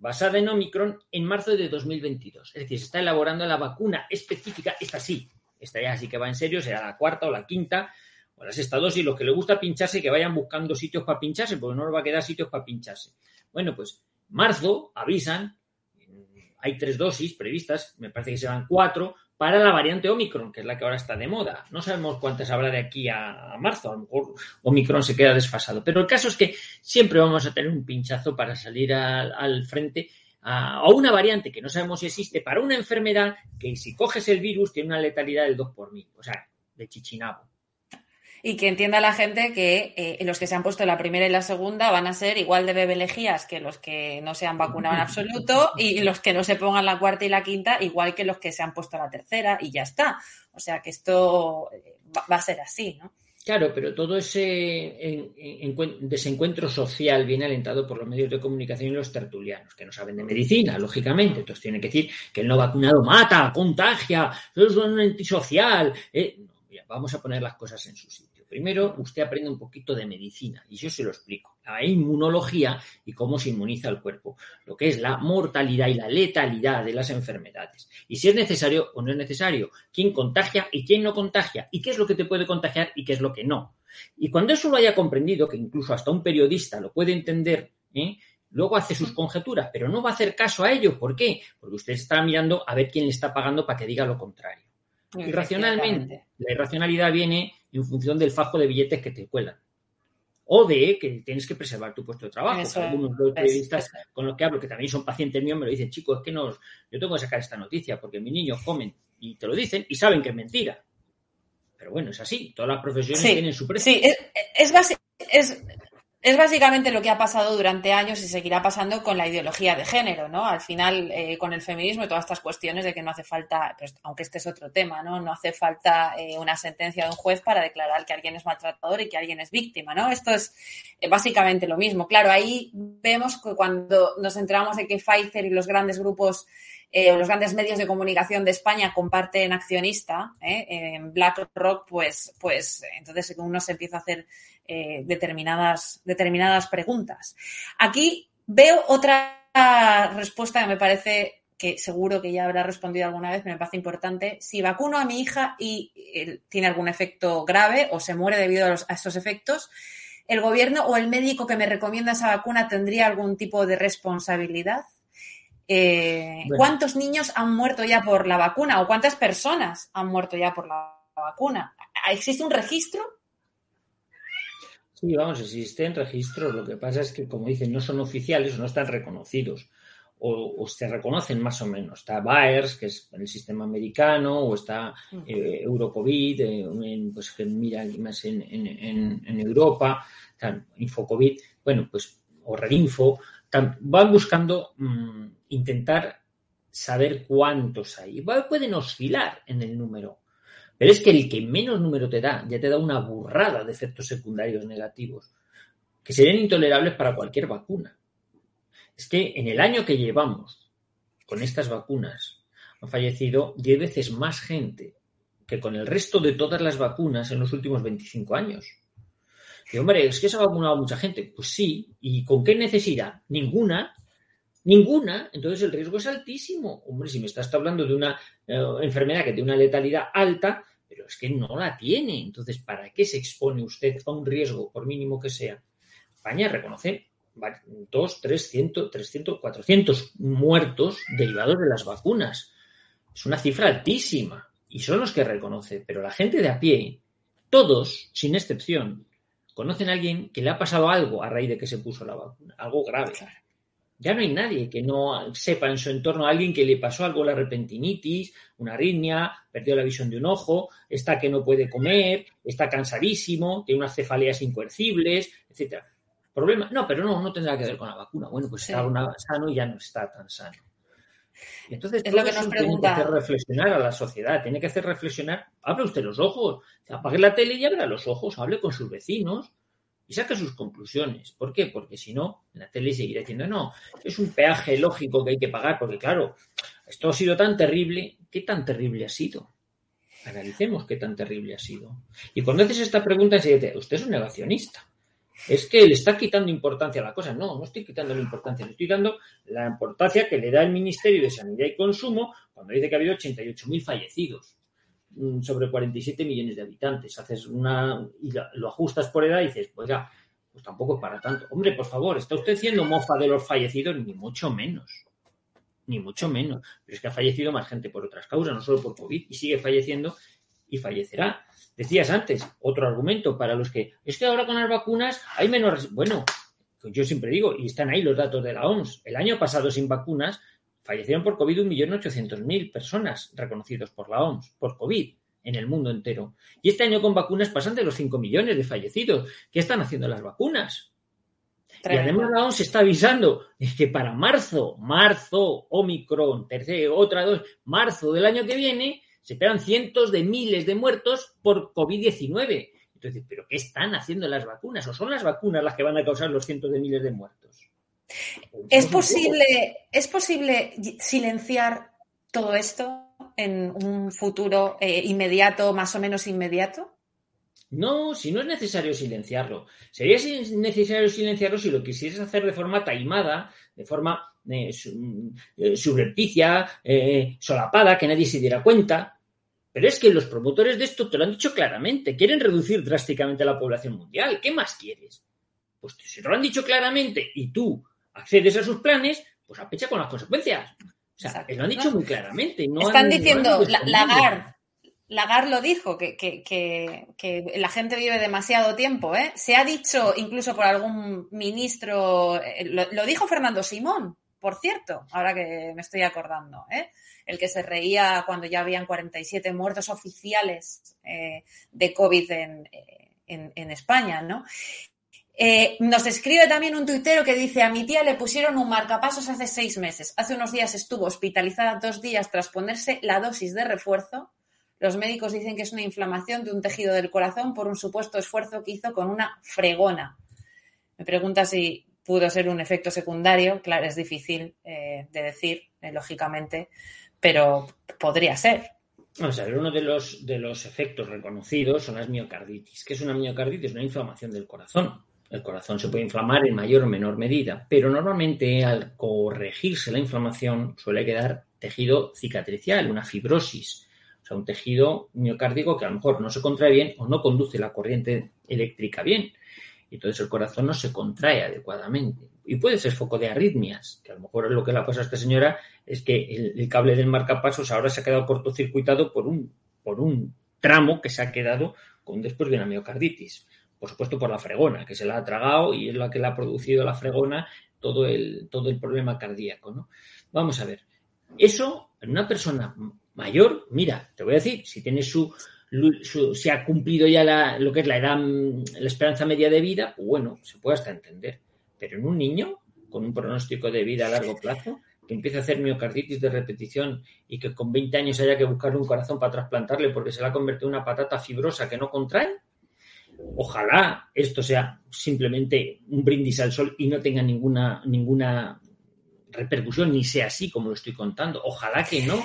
S2: basada en Omicron en marzo de 2022. Es decir, se está elaborando la vacuna específica, esta sí, esta ya sí que va en serio, será la cuarta o la quinta o la sexta dosis, los que le gusta pincharse, que vayan buscando sitios para pincharse, porque no les va a quedar sitios para pincharse. Bueno, pues marzo avisan, hay tres dosis previstas, me parece que serán cuatro, para la variante Omicron, que es la que ahora está de moda. No sabemos cuántas habrá de aquí a marzo, a lo mejor Omicron se queda desfasado. Pero el caso es que siempre vamos a tener un pinchazo para salir al, frente a, una variante que no sabemos si existe para una enfermedad que si coges el virus tiene una letalidad del 2 por mil, o sea, de chichinabo
S1: y que entienda la gente que eh, los que se han puesto la primera y la segunda van a ser igual de bebelejías que los que no se han vacunado en absoluto y los que no se pongan la cuarta y la quinta igual que los que se han puesto la tercera y ya está. O sea que esto eh, va a ser así, ¿no?
S2: Claro, pero todo ese desencuentro social viene alentado por los medios de comunicación y los tertulianos, que no saben de medicina, lógicamente. Entonces tienen que decir que el no vacunado mata, contagia, es un antisocial. Eh, vamos a poner las cosas en su sitio. Primero, usted aprende un poquito de medicina y yo se lo explico. La inmunología y cómo se inmuniza el cuerpo, lo que es la mortalidad y la letalidad de las enfermedades. Y si es necesario o no es necesario, quién contagia y quién no contagia, y qué es lo que te puede contagiar y qué es lo que no. Y cuando eso lo haya comprendido, que incluso hasta un periodista lo puede entender, ¿eh? luego hace sus conjeturas, pero no va a hacer caso a ello. ¿Por qué? Porque usted está mirando a ver quién le está pagando para que diga lo contrario. Irracionalmente, la irracionalidad viene en función del fajo de billetes que te cuelan. O de que tienes que preservar tu puesto de trabajo. algunos periodistas con los que hablo, que también son pacientes míos, me lo dicen, chicos, es que no, yo tengo que sacar esta noticia porque mis niños comen y te lo dicen y saben que es mentira. Pero bueno, es así. Todas las profesiones tienen su precio.
S1: Sí, es, es, es básicamente lo que ha pasado durante años y seguirá pasando con la ideología de género, ¿no? Al final, eh, con el feminismo y todas estas cuestiones de que no hace falta, pues, aunque este es otro tema, ¿no? No hace falta eh, una sentencia de un juez para declarar que alguien es maltratador y que alguien es víctima, ¿no? Esto es eh, básicamente lo mismo. Claro, ahí vemos que cuando nos enteramos de que Pfizer y los grandes grupos eh, los grandes medios de comunicación de España comparten accionista eh, en BlackRock, pues, pues entonces uno se empieza a hacer eh, determinadas, determinadas preguntas. Aquí veo otra respuesta que me parece que seguro que ya habrá respondido alguna vez, me parece importante. Si vacuno a mi hija y tiene algún efecto grave o se muere debido a, a estos efectos, ¿el gobierno o el médico que me recomienda esa vacuna tendría algún tipo de responsabilidad? Eh, ¿Cuántos niños han muerto ya por la vacuna o cuántas personas han muerto ya por la vacuna? ¿Existe un registro?
S2: Sí, vamos, existen registros. Lo que pasa es que, como dicen, no son oficiales o no están reconocidos. O, se reconocen más o menos. Está Baers, que es el sistema americano, o está eh, Eurocovid, eh, pues que mira más en, en Europa, Infocovid, bueno, pues, o Redinfo, van buscando mm, intentar saber cuántos hay. Pueden oscilar en el número, pero es que el que menos número te da ya te da una burrada de efectos secundarios negativos que serían intolerables para cualquier vacuna. Es que en el año que llevamos con estas vacunas han fallecido 10 veces más gente que con el resto de todas las vacunas en los últimos 25 años. Y hombre, es que se ha vacunado mucha gente. Pues sí, ¿y con qué necesidad? Ninguna. Ninguna. Entonces el riesgo es altísimo. Hombre, si me estás hablando de una eh, enfermedad que tiene una letalidad alta, pero es que no la tiene. Entonces, ¿para qué se expone usted a un riesgo, por mínimo que sea? España reconoce 2, 300, 300, 400 muertos derivados de las vacunas. Es una cifra altísima y son los que reconoce, pero la gente de a pie, todos, sin excepción, conocen a alguien que le ha pasado algo a raíz de que se puso la vacuna, algo grave. Ya no hay nadie que no sepa en su entorno a alguien que le pasó algo, la repentinitis, una arritmia, perdió la visión de un ojo, está que no puede comer, está cansadísimo, tiene unas cefaleas incoercibles, etcétera. Problema, no, pero no, no tendrá que ver con la vacuna. Bueno, pues está sano y ya no está tan sano. Entonces,
S1: es lo que nos pregunta.
S2: Tiene que hacer reflexionar a la sociedad, tiene que hacer reflexionar. Abre usted los ojos, apague la tele y abra los ojos, hable con sus vecinos y saque sus conclusiones. ¿Por qué? Porque si no, la tele seguirá diciendo, no, es un peaje lógico que hay que pagar, porque claro, esto ha sido tan terrible. ¿Qué tan terrible ha sido? Analicemos qué tan terrible ha sido. Y cuando haces esta pregunta, usted es un negacionista es que le está quitando importancia a la cosa. No, no estoy quitando la importancia, le estoy dando la importancia que le da el Ministerio de Sanidad y Consumo cuando dice que ha habido 88.000 fallecidos mm, sobre 47 millones de habitantes. Haces una y lo ajustas por edad y dices, pues ya, pues tampoco es para tanto. Hombre, por favor, ¿está usted siendo mofa de los fallecidos? Ni mucho menos. ni mucho menos. Pero es que ha fallecido más gente por otras causas, no solo por COVID, y sigue falleciendo y fallecerá. Decías antes, otro argumento para los que es que ahora con las vacunas hay menos. Bueno, yo siempre digo, y están ahí los datos de la OMS, el año pasado sin vacunas fallecieron por COVID 1.800.000 personas reconocidos por la OMS, por COVID en el mundo entero. Y este año con vacunas pasan de los 5 millones de fallecidos. ¿Qué están haciendo las vacunas? Y además la OMS está avisando que para marzo, marzo, Omicron, tercero, otra dos, marzo del año que viene, se esperan cientos de miles de muertos por COVID-19. Entonces, ¿pero qué están haciendo las vacunas? ¿O son las vacunas las que van a causar los cientos de miles de muertos?
S1: ¿Es posible, ¿Es posible silenciar todo esto en un futuro eh, inmediato, más o menos inmediato?
S2: No, si no es necesario silenciarlo. Sería necesario silenciarlo si lo quisieras hacer de forma taimada, de forma eh, eh subrepticia, eh, solapada, que nadie se diera cuenta. Pero es que los promotores de esto te lo han dicho claramente. Quieren reducir drásticamente la población mundial. ¿Qué más quieres? Pues si te lo han dicho claramente y tú accedes a sus planes, pues apecha con las consecuencias. O sea, lo han dicho muy claramente.
S1: Están diciendo, Lagarde, Lagarde lo dijo, que, que, la gente vive demasiado tiempo. ¿eh? Se ha dicho incluso por algún ministro, eh, lo, dijo Fernando Simón, por cierto, ahora que me estoy acordando, ¿eh? el que se reía cuando ya habían 47 muertos oficiales eh, de COVID en, en España, ¿no? Eh, nos escribe también un tuitero que dice, a mi tía le pusieron un marcapasos hace seis meses. Hace unos días estuvo hospitalizada dos días tras ponerse la dosis de refuerzo. Los médicos dicen que es una inflamación de un tejido del corazón por un supuesto esfuerzo que hizo con una fregona. Me pregunta si pudo ser un efecto secundario. Claro, es difícil eh, de decir, eh, lógicamente, pero podría ser.
S2: Vamos a ver, uno de los, de los efectos reconocidos son las miocarditis. ¿Qué es una miocarditis? Una inflamación del corazón el corazón se puede inflamar en mayor o menor medida, pero normalmente al corregirse la inflamación suele quedar tejido cicatricial, una fibrosis, o sea, un tejido miocárdico que a lo mejor no se contrae bien o no conduce la corriente eléctrica bien. Y entonces el corazón no se contrae adecuadamente. Y puede ser foco de arritmias, que a lo mejor lo que le pasa a esta señora es que el, cable del marcapasos ahora se ha quedado cortocircuitado por un, por un tramo que se ha quedado con, después de una miocarditis por supuesto por la fregona, que se la ha tragado y es la que le ha producido la fregona todo el, todo el problema cardíaco. ¿no? Vamos a ver, eso en una persona mayor, mira, te voy a decir, si tiene su, se ha cumplido ya la, lo que es la edad, la esperanza media de vida, pues bueno, se puede hasta entender. Pero en un niño con un pronóstico de vida a largo plazo, que empieza a hacer miocarditis de repetición y que con 20 años haya que buscarle un corazón para trasplantarle porque se le ha convertido en una patata fibrosa que no contrae, Ojalá esto sea simplemente un brindis al sol y no tenga ninguna, ninguna repercusión, ni sea así como lo estoy contando. Ojalá que no,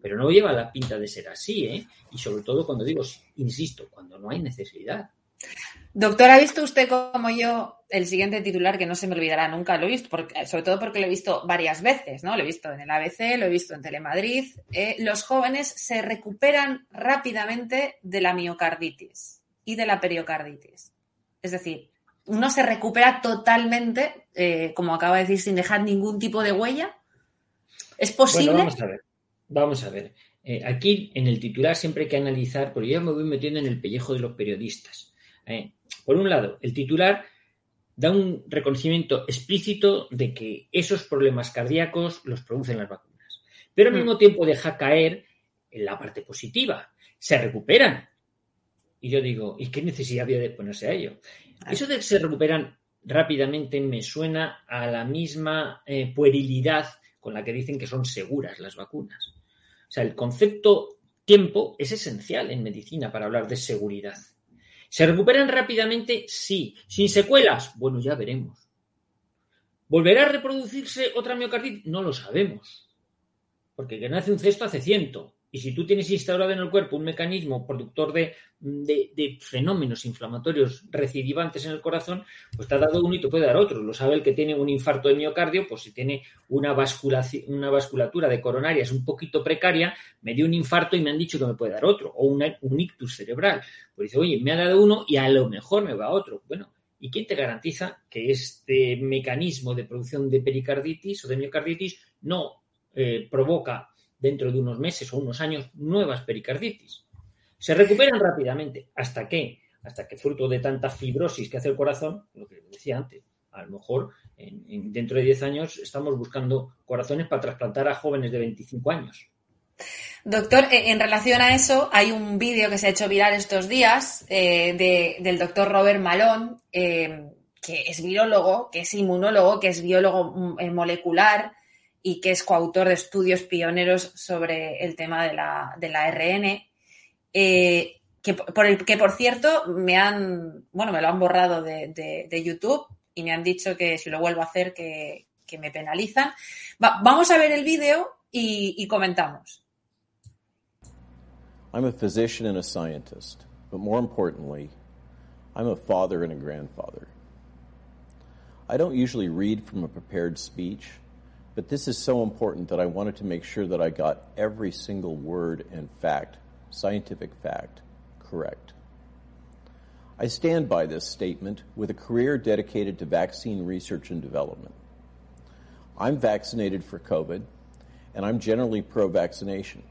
S2: pero no lleva la pinta de ser así, ¿eh? Y sobre todo cuando digo, insisto, cuando no hay necesidad.
S1: Doctor, ¿ha visto usted como yo el siguiente titular que no se me olvidará nunca? Lo he visto, porque, sobre todo porque lo he visto varias veces, ¿no? Lo he visto en el ABC, lo he visto en Telemadrid. Eh, los jóvenes se recuperan rápidamente de la miocarditis y de la periocarditis. Es decir, uno se recupera totalmente, eh, como acaba de decir, sin dejar ningún tipo de huella. ¿Es posible?
S2: vamos a ver. Vamos a ver. Eh, aquí en el titular siempre hay que analizar, porque yo me voy metiendo en el pellejo de los periodistas. Eh. por un lado, el titular da un reconocimiento explícito de que esos problemas cardíacos los producen las vacunas. Pero al mm. mismo tiempo deja caer en la parte positiva. Se recuperan, y yo digo, ¿y qué necesidad había de ponerse a ello? Eso de que se recuperan rápidamente me suena a la misma eh, puerilidad con la que dicen que son seguras las vacunas. O sea, el concepto tiempo es esencial en medicina para hablar de seguridad. ¿Se recuperan rápidamente? Sí. ¿Sin secuelas? Bueno, ya veremos. ¿Volverá a reproducirse otra miocarditis? No lo sabemos. Porque que nace un cesto hace ciento. Y si tú tienes instaurado en el cuerpo un mecanismo productor de, fenómenos inflamatorios recidivantes en el corazón, pues te ha dado uno y te puede dar otro. Lo sabe el que tiene un infarto de miocardio, pues si tiene una, una vasculatura de coronarias un poquito precaria, me dio un infarto y me han dicho que me puede dar otro, o un ictus cerebral. Pues dice, oye, me ha dado uno y a lo mejor me va otro. Bueno, ¿y quién te garantiza que este mecanismo de producción de pericarditis o de miocarditis no eh, provoca dentro de unos meses o unos años nuevas pericarditis. Se recuperan rápidamente. ¿Hasta qué? Hasta que fruto de tanta fibrosis que hace el corazón, lo que decía antes, a lo mejor dentro de 10 años estamos buscando corazones para trasplantar a jóvenes de 25 años.
S1: Doctor, eh, en relación a eso, hay un vídeo que se ha hecho viral estos días eh, del doctor Robert Malone, eh, que es virólogo, que es inmunólogo, que es biólogo mm, molecular y que es coautor de estudios pioneros sobre el tema de la, de la ARN. que, por el, que por cierto me han, bueno, me lo han borrado de, YouTube y me han dicho que si lo vuelvo a hacer que, me penalizan. vamos a ver el vídeo y comentamos.
S3: I'm a physician and a scientist, but more importantly, I'm a father and a grandfather. I don't usually read from a prepared speech, but this is so important that I wanted to make sure that I got every single word and fact, scientific fact, correct. I stand by this statement with a career dedicated to vaccine research and development. I'm vaccinated for COVID, and I'm generally pro vaccination.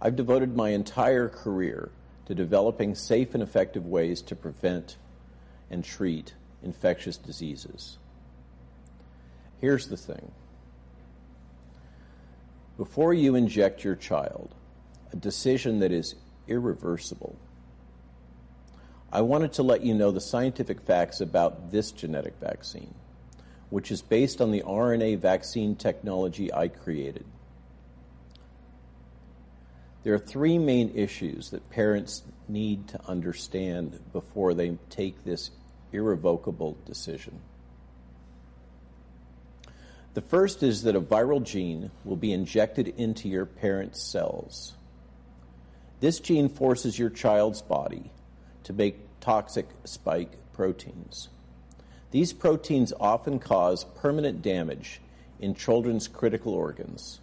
S3: I've devoted my entire career to developing safe and effective ways to prevent and treat infectious diseases. Here's the thing before you inject your child, a decision that is irreversible, I wanted to let you know the scientific facts about this genetic vaccine, which is based on the RNA vaccine technology I created. There are three main issues that parents need to understand before they take this irrevocable decision. The first is that a viral gene will be injected into your parent's cells. This gene forces your child's body to make toxic spike proteins. These proteins often cause permanent damage in children's critical organs.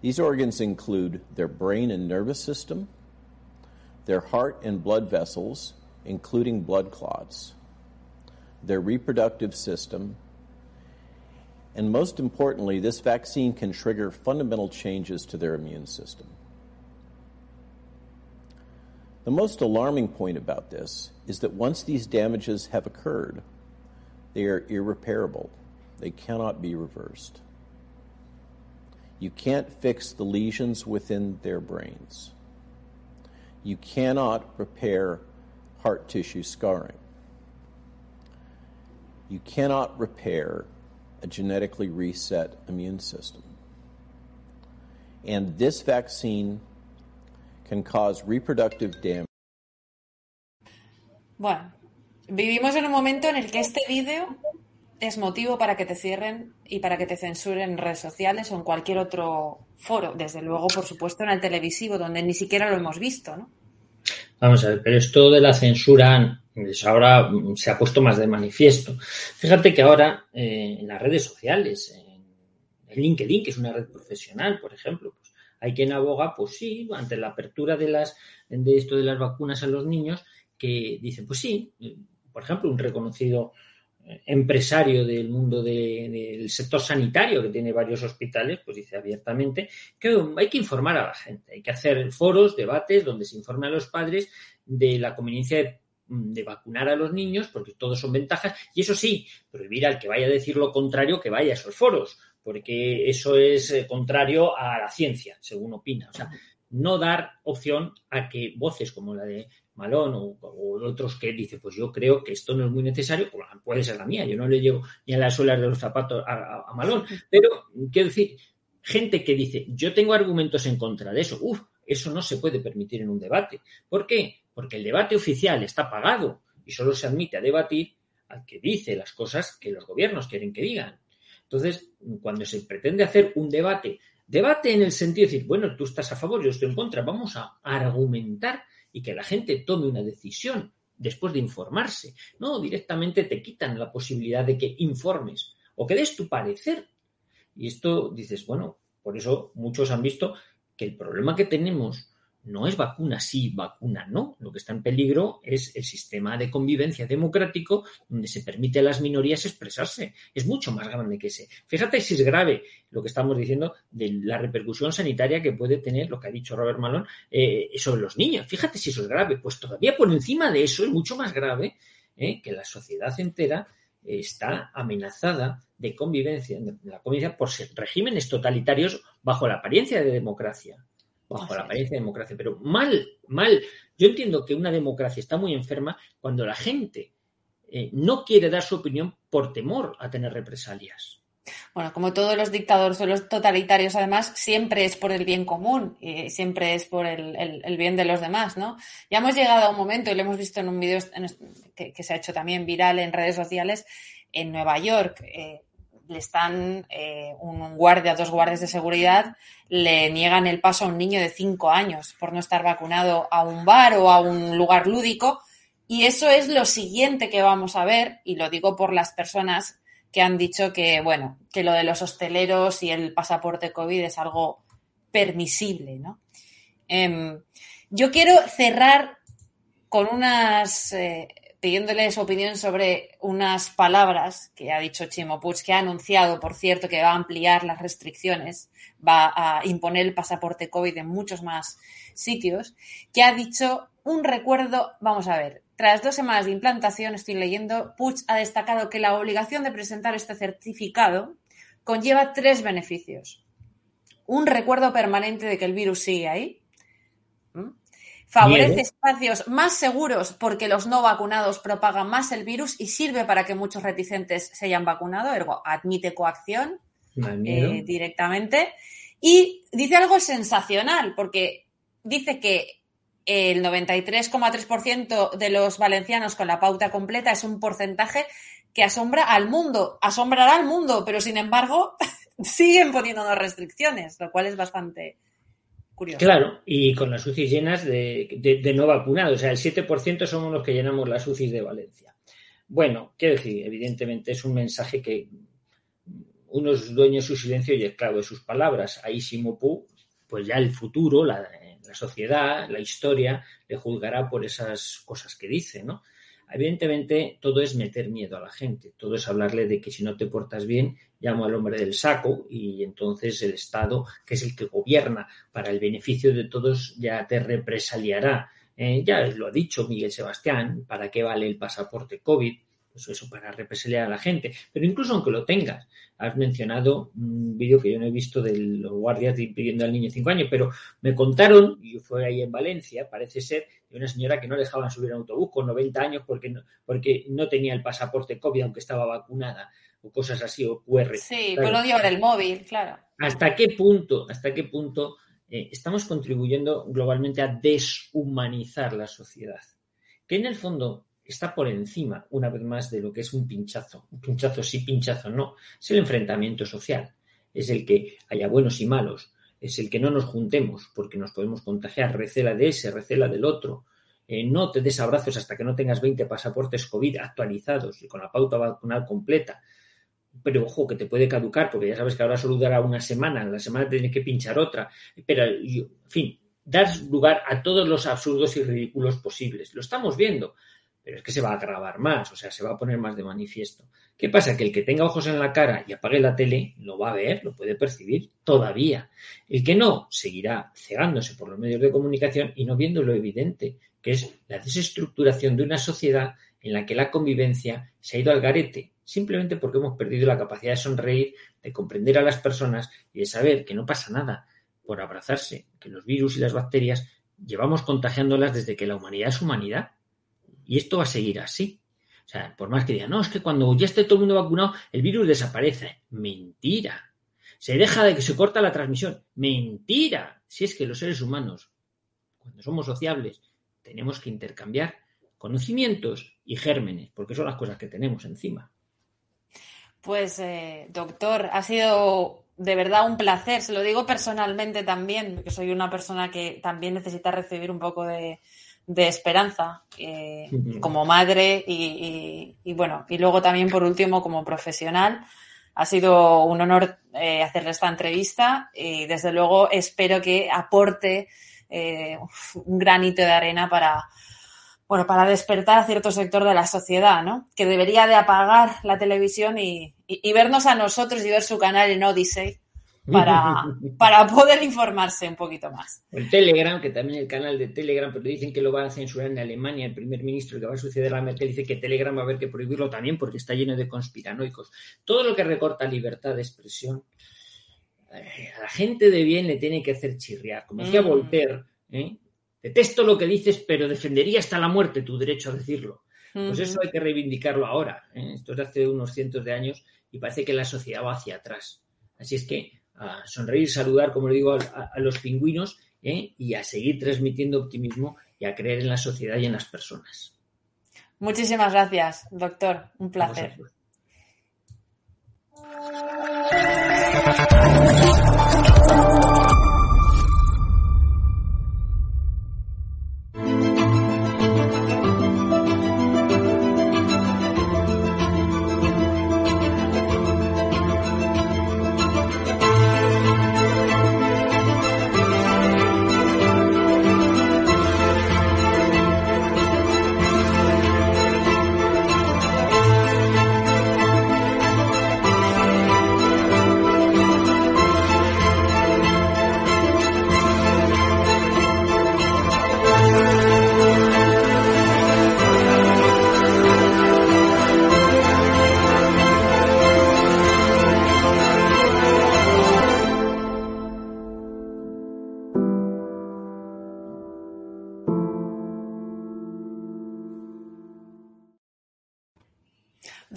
S3: These organs include their brain and nervous system, their heart and blood vessels, including blood clots, their reproductive system, and most importantly, this vaccine can trigger fundamental changes to their immune system. The most alarming point about this is that once these damages have occurred, they are irreparable. They cannot be reversed. You can't fix the lesions within their brains. You cannot repair heart tissue scarring. You cannot repair a genetically reset immune system. And this vaccine can cause reproductive damage.
S1: Bueno, vivimos en un momento en el que este vídeo es motivo para que te cierren y para que te censuren en redes sociales o en cualquier otro foro. Desde luego, por supuesto, en el televisivo, donde ni siquiera lo hemos visto, ¿no?
S2: Vamos a ver, pero esto de la censura pues ahora se ha puesto más de manifiesto. Fíjate que ahora eh, en las redes sociales, en LinkedIn, que es una red profesional, por ejemplo, pues hay quien aboga, pues sí, ante la apertura de las de esto de las vacunas a los niños, que dicen, pues sí, por ejemplo, un reconocido empresario del mundo del sector sanitario, que tiene varios hospitales, pues dice abiertamente que hay que informar a la gente, hay que hacer foros, debates, donde se informe a los padres de la conveniencia de, vacunar a los niños, porque todos son ventajas, y eso sí, prohibir al que vaya a decir lo contrario que vaya a esos foros, porque eso es eh, contrario a la ciencia, según opina. O sea, no dar opción a que voces como la de Malón o, otros que dicen, pues yo creo que esto no es muy necesario, pues puede ser la mía, yo no le llevo ni a las suelas de los zapatos a, Malón, pero quiero decir, gente que dice, yo tengo argumentos en contra de eso, uff, eso no se puede permitir en un debate. ¿Por qué? Porque el debate oficial está pagado y solo se admite a debatir al que dice las cosas que los gobiernos quieren que digan. Entonces, cuando se pretende hacer un debate, debate en el sentido de decir, bueno, tú estás a favor, yo estoy en contra, vamos a argumentar y que la gente tome una decisión después de informarse. No, directamente te quitan la posibilidad de que informes o que des tu parecer. Y esto dices, bueno, por eso muchos han visto que el problema que tenemos no es vacuna sí, vacuna no. Lo que está en peligro es el sistema de convivencia democrático donde se permite a las minorías expresarse. Es mucho más grande que ese. Fíjate si es grave lo que estamos diciendo de la repercusión sanitaria que puede tener lo que ha dicho Robert Malone eh, sobre los niños. Fíjate si eso es grave. Pues todavía por encima de eso es mucho más grave eh, que la sociedad entera está amenazada de convivencia, de la convivencia por regímenes totalitarios bajo la apariencia de democracia bajo la apariencia de democracia, pero mal, mal. Yo entiendo que una democracia está muy enferma cuando la gente eh, no quiere dar su opinión por temor a tener represalias.
S1: Bueno, como todos los dictadores o los totalitarios, además, siempre es por el bien común y siempre es por el, bien de los demás, ¿no? Ya hemos llegado a un momento, y lo hemos visto en un vídeo que, se ha hecho también viral en redes sociales, en Nueva York. Eh, le están eh, un guardia, dos guardias de seguridad, le niegan el paso a un niño de cinco años por no estar vacunado a un bar o a un lugar lúdico. Y eso es lo siguiente que vamos a ver, y lo digo por las personas que han dicho que, bueno, que lo de los hosteleros y el pasaporte COVID es algo permisible, ¿no? Em, yo quiero cerrar con unas eh, pidiéndole su opinión sobre unas palabras que ha dicho Chimo Puig, que ha anunciado, por cierto, que va a ampliar las restricciones, va a imponer el pasaporte COVID en muchos más sitios, que ha dicho un recuerdo, vamos a ver, tras dos semanas de implantación, estoy leyendo, Puig ha destacado que la obligación de presentar este certificado conlleva tres beneficios. Un recuerdo permanente de que el virus sigue ahí, Favorece espacios más seguros porque los no vacunados propagan más el virus y sirve para que muchos reticentes se hayan vacunado, ergo admite coacción eh, directamente. Y dice algo sensacional, porque dice que el 93,3% de los valencianos con la pauta completa es un porcentaje que asombra al mundo, asombrará al mundo, pero sin embargo <laughs> siguen poniéndonos restricciones, lo cual es bastante,
S2: Claro, y con las UCIs llenas de, no vacunados. O sea, el 7% somos los que llenamos las UCIs de Valencia. Bueno, quiero decir, evidentemente es un mensaje que uno es dueño de su silencio y esclavo de sus palabras. Ahí Simopu, pues ya el futuro, la, la sociedad, la historia, le juzgará por esas cosas que dice, ¿no? Evidentemente, todo es meter miedo a la gente, todo es hablarle de que si no te portas bien, llamo al hombre del saco y entonces el Estado, que es el que gobierna para el beneficio de todos, ya te represaliará. Eh, ya lo ha dicho Miguel Sebastián, ¿para qué vale el pasaporte COVID? Pues eso para represaliar a la gente. Pero incluso aunque lo tengas, has mencionado un vídeo que yo no he visto de los guardias pidiendo al niño cinco años, pero me contaron, y yo fui ahí en Valencia, parece ser, de una señora que no dejaban subir en autobús con 90 años porque no, porque no tenía el pasaporte COVID aunque estaba vacunada o cosas así, o QR.
S1: Sí, pero no llevar el móvil, claro.
S2: ¿Hasta qué punto, hasta qué punto eh, estamos contribuyendo globalmente a deshumanizar la sociedad? Que en el fondo está por encima, una vez más, de lo que es un pinchazo. Un pinchazo sí, pinchazo no. Es el enfrentamiento social. Es el que haya buenos y malos. Es el que no nos juntemos porque nos podemos contagiar. Recela de ese, recela del otro. Eh, no te des abrazos hasta que no tengas 20 pasaportes COVID actualizados y con la pauta vacunal completa. Pero ojo, que te puede caducar porque ya sabes que ahora solo dará una semana. La semana tienes que pinchar otra. Pero, en fin, dar lugar a todos los absurdos y ridículos posibles. Lo estamos viendo pero es que se va a agravar más, o sea, se va a poner más de manifiesto. ¿Qué pasa? Que el que tenga ojos en la cara y apague la tele lo va a ver, lo puede percibir todavía. El que no seguirá cegándose por los medios de comunicación y no viendo lo evidente, que es la desestructuración de una sociedad en la que la convivencia se ha ido al garete, simplemente porque hemos perdido la capacidad de sonreír, de comprender a las personas y de saber que no pasa nada por abrazarse, que los virus y las bacterias llevamos contagiándolas desde que la humanidad es humanidad y esto va a seguir así. O sea, por más que digan, no, es que cuando ya esté todo el mundo vacunado, el virus desaparece. Mentira. Se deja de que se corta la transmisión. Mentira. Si es que los seres humanos, cuando somos sociables, tenemos que intercambiar conocimientos y gérmenes, porque son las cosas que tenemos encima.
S1: Pues, eh, doctor, ha sido de verdad un placer. Se lo digo personalmente también, porque soy una persona que también necesita recibir un poco de, de esperanza eh, como madre y, bueno, y luego también por último como profesional. Ha sido un honor eh, hacerle esta entrevista y desde luego espero que aporte eh, un granito de arena para, bueno, para despertar a cierto sector de la sociedad, ¿no? Que debería de apagar la televisión y, y vernos a nosotros y ver su canal en Odyssey para, <laughs> para poder informarse un poquito más.
S2: El Telegram, que también el canal de Telegram, pero dicen que lo van a censurar en Alemania, el primer ministro que va a suceder a Merkel dice que Telegram va a haber que prohibirlo también porque está lleno de conspiranoicos. Todo lo que recorta libertad de expresión, eh, a la gente de bien le tiene que hacer chirriar. Como decía mm. Voltaire, ¿eh? detesto lo que dices, pero defendería hasta la muerte tu derecho a decirlo. Pues eso hay que reivindicarlo ahora. ¿eh? Esto es de hace unos cientos de años y parece que la sociedad va hacia atrás. Así es que a sonreír, saludar, como le digo, a, los pingüinos ¿eh? y a seguir transmitiendo optimismo y a creer en la sociedad y en las personas.
S1: Muchísimas gracias, doctor. Un placer.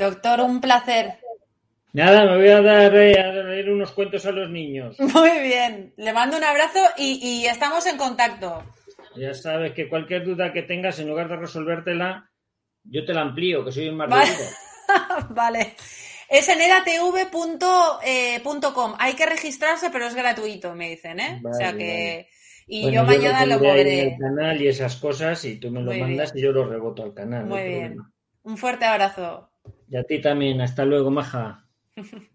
S1: Doctor, un placer.
S2: Nada, me voy a dar eh, a leer unos cuentos a los niños.
S1: Muy bien, le mando un abrazo y, estamos en contacto.
S2: Ya sabes que cualquier duda que tengas, en lugar de resolvértela, yo te la amplío, que soy un más
S1: Vale. <laughs> vale. Es en edatv.com. Eh, Hay que registrarse, pero es gratuito, me dicen, ¿eh? o sea que. Y yo mañana lo, moveré.
S2: el canal y esas cosas, y tú me lo mandas y yo lo reboto al canal.
S1: Muy bien. Un fuerte abrazo.
S2: Y a ti también. Hasta luego, maja. <laughs>